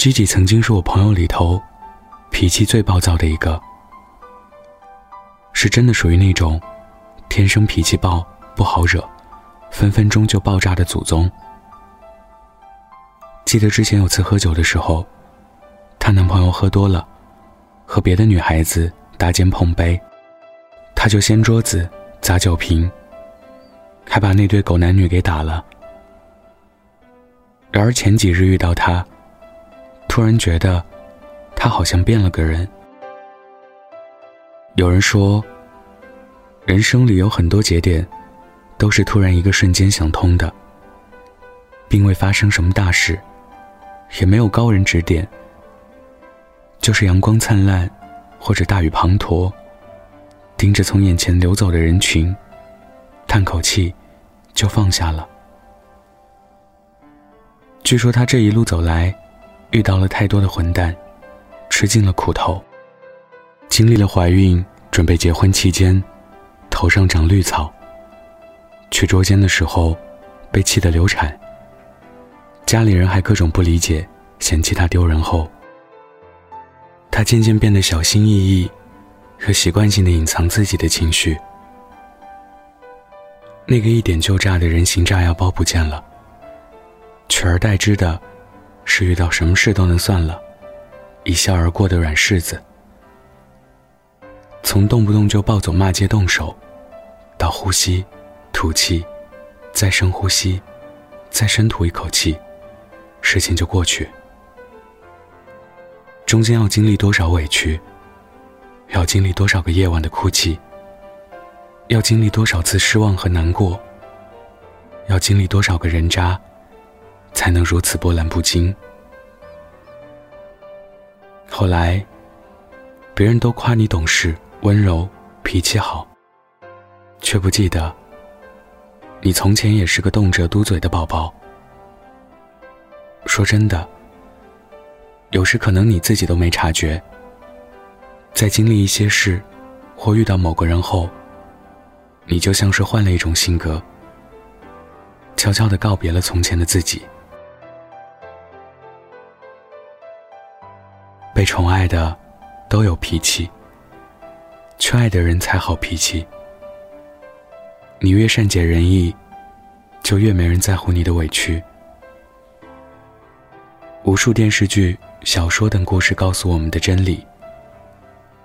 Gigi 曾经是我朋友里头脾气最暴躁的一个，是真的属于那种天生脾气暴、不好惹、分分钟就爆炸的祖宗。记得之前有次喝酒的时候，她男朋友喝多了，和别的女孩子搭肩碰杯，她就掀桌子砸酒瓶，还把那对狗男女给打了。然而前几日遇到他。突然觉得，他好像变了个人。有人说，人生里有很多节点，都是突然一个瞬间想通的，并未发生什么大事，也没有高人指点，就是阳光灿烂，或者大雨滂沱，盯着从眼前流走的人群，叹口气，就放下了。据说他这一路走来。遇到了太多的混蛋，吃尽了苦头。经历了怀孕、准备结婚期间，头上长绿草。去捉奸的时候，被气得流产。家里人还各种不理解，嫌弃他丢人后，他渐渐变得小心翼翼，和习惯性的隐藏自己的情绪。那个一点就炸的人形炸药包不见了，取而代之的。是遇到什么事都能算了，一笑而过的软柿子。从动不动就暴走骂街动手，到呼吸、吐气，再深呼吸，再深吐一口气，事情就过去。中间要经历多少委屈，要经历多少个夜晚的哭泣，要经历多少次失望和难过，要经历多少个人渣。才能如此波澜不惊。后来，别人都夸你懂事、温柔、脾气好，却不记得你从前也是个动辄嘟嘴的宝宝。说真的，有时可能你自己都没察觉，在经历一些事，或遇到某个人后，你就像是换了一种性格，悄悄的告别了从前的自己。被宠爱的都有脾气，缺爱的人才好脾气。你越善解人意，就越没人在乎你的委屈。无数电视剧、小说等故事告诉我们的真理：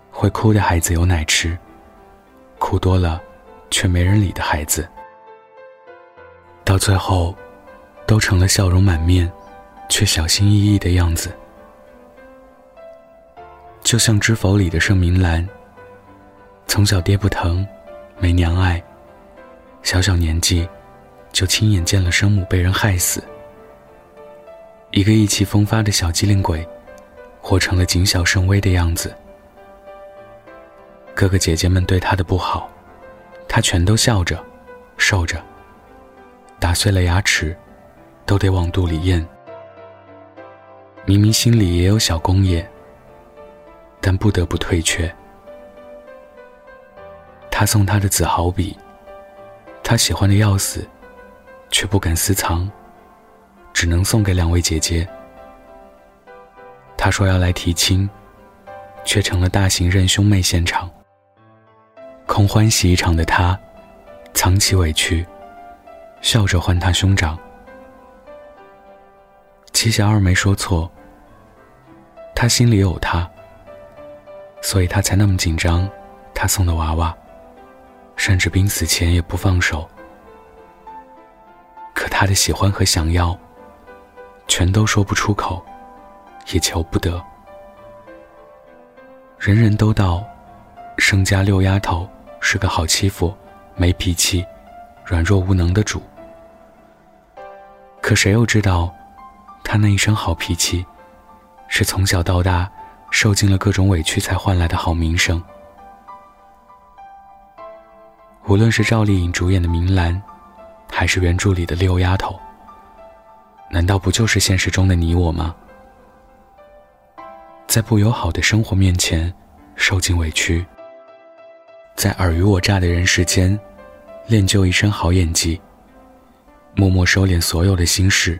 会哭的孩子有奶吃，哭多了却没人理的孩子，到最后都成了笑容满面却小心翼翼的样子。就像《知否》里的盛明兰，从小爹不疼，没娘爱，小小年纪就亲眼见了生母被人害死。一个意气风发的小机灵鬼，活成了谨小慎微的样子。哥哥姐姐们对他的不好，他全都笑着，受着。打碎了牙齿，都得往肚里咽。明明心里也有小公爷。但不得不退却。他送他的紫毫笔，他喜欢的要死，却不敢私藏，只能送给两位姐姐。他说要来提亲，却成了大型认兄妹现场。空欢喜一场的他，藏起委屈，笑着唤他兄长。齐小二没说错，他心里有他。所以他才那么紧张，他送的娃娃，甚至濒死前也不放手。可他的喜欢和想要，全都说不出口，也求不得。人人都道，盛家六丫头是个好欺负、没脾气、软弱无能的主。可谁又知道，他那一身好脾气，是从小到大。受尽了各种委屈才换来的好名声。无论是赵丽颖主演的《明兰》，还是原著里的六丫头，难道不就是现实中的你我吗？在不友好的生活面前受尽委屈，在尔虞我诈的人世间练就一身好演技，默默收敛所有的心事，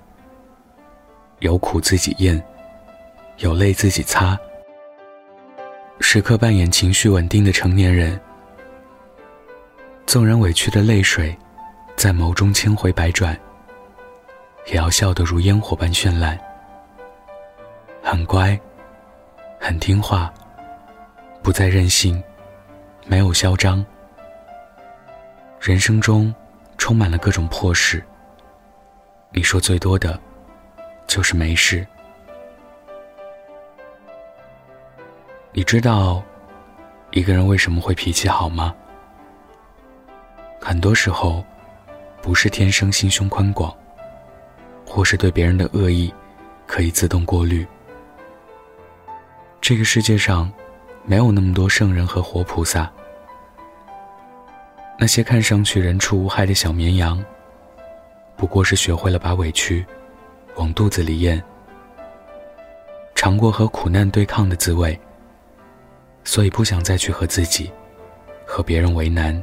有苦自己咽，有泪自己擦。时刻扮演情绪稳定的成年人，纵然委屈的泪水在眸中千回百转，也要笑得如烟火般绚烂。很乖，很听话，不再任性，没有嚣张。人生中充满了各种破事，你说最多的，就是没事。你知道一个人为什么会脾气好吗？很多时候，不是天生心胸宽广，或是对别人的恶意可以自动过滤。这个世界上没有那么多圣人和活菩萨，那些看上去人畜无害的小绵羊，不过是学会了把委屈往肚子里咽，尝过和苦难对抗的滋味。所以不想再去和自己、和别人为难。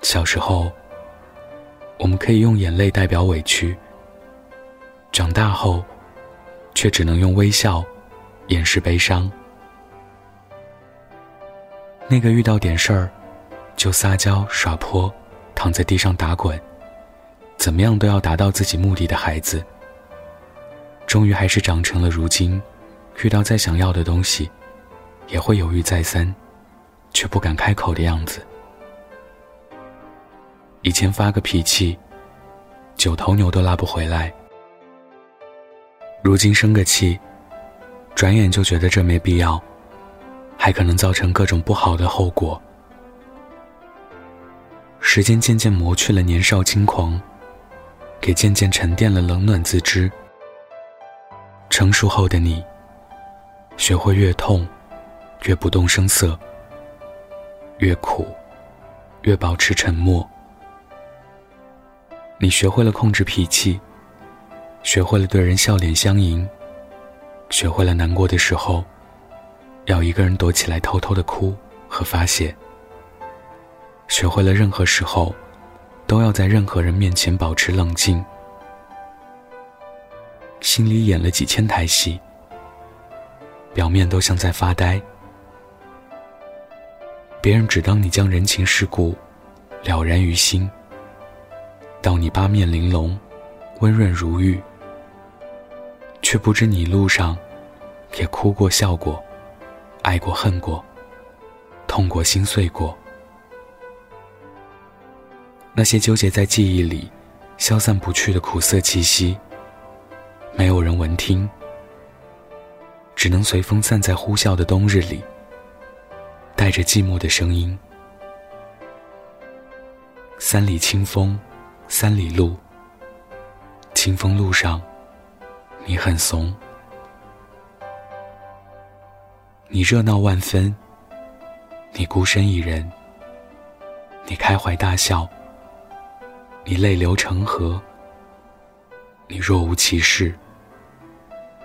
小时候，我们可以用眼泪代表委屈；长大后，却只能用微笑掩饰悲伤。那个遇到点事儿就撒娇耍泼、躺在地上打滚，怎么样都要达到自己目的的孩子，终于还是长成了如今。遇到再想要的东西，也会犹豫再三，却不敢开口的样子。以前发个脾气，九头牛都拉不回来；如今生个气，转眼就觉得这没必要，还可能造成各种不好的后果。时间渐渐磨去了年少轻狂，也渐渐沉淀了冷暖自知。成熟后的你。学会越痛，越不动声色；越苦，越保持沉默。你学会了控制脾气，学会了对人笑脸相迎，学会了难过的时候，要一个人躲起来偷偷的哭和发泄。学会了任何时候，都要在任何人面前保持冷静。心里演了几千台戏。表面都像在发呆，别人只当你将人情世故了然于心，道你八面玲珑，温润如玉，却不知你路上也哭过笑过，爱过恨过，痛过心碎过。那些纠结在记忆里、消散不去的苦涩气息，没有人闻听。只能随风散在呼啸的冬日里，带着寂寞的声音。三里清风，三里路。清风路上，你很怂，你热闹万分，你孤身一人，你开怀大笑，你泪流成河，你若无其事，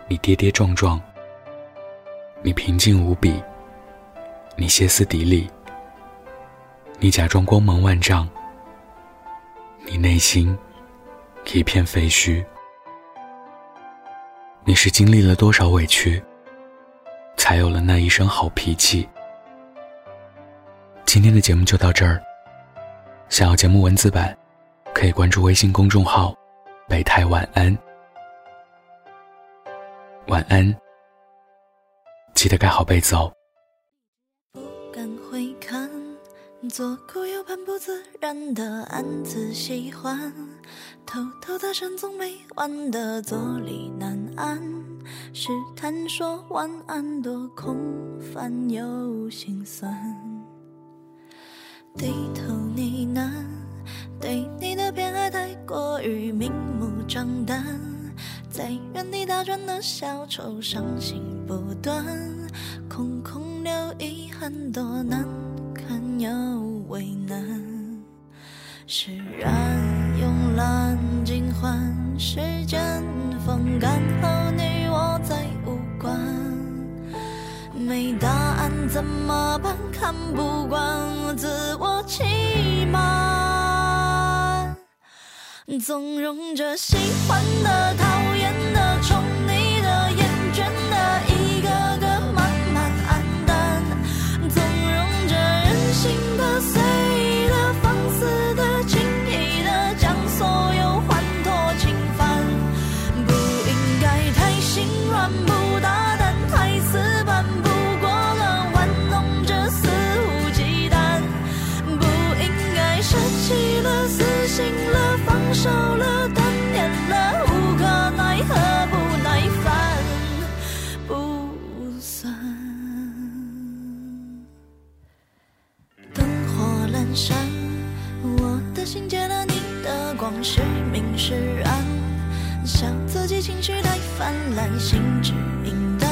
你跌跌撞撞。你平静无比，你歇斯底里，你假装光芒万丈，你内心一片废墟。你是经历了多少委屈，才有了那一身好脾气？今天的节目就到这儿。想要节目文字版，可以关注微信公众号“北太晚安”。晚安。记得盖好被子哦。不敢回看，左顾右盼，不自然的暗自喜欢，偷偷搭讪总没完的坐立难安，试探说晚安多空泛又心酸，低头呢喃，对你的偏爱太过于明目张胆。在原地打转的小丑，伤心不断，空空留遗憾，多难堪又为难。释然慵懒尽欢，时间风干后，你我再无关。没答案怎么办？看不惯自我欺瞒，纵容着喜欢的、讨泛滥，心智敏感，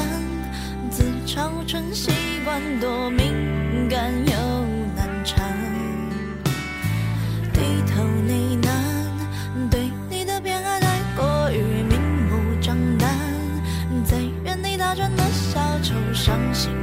自嘲成习惯，多敏感又难缠。低头呢喃，对你的偏爱太过于明目张胆，在原地打转的小丑，伤心。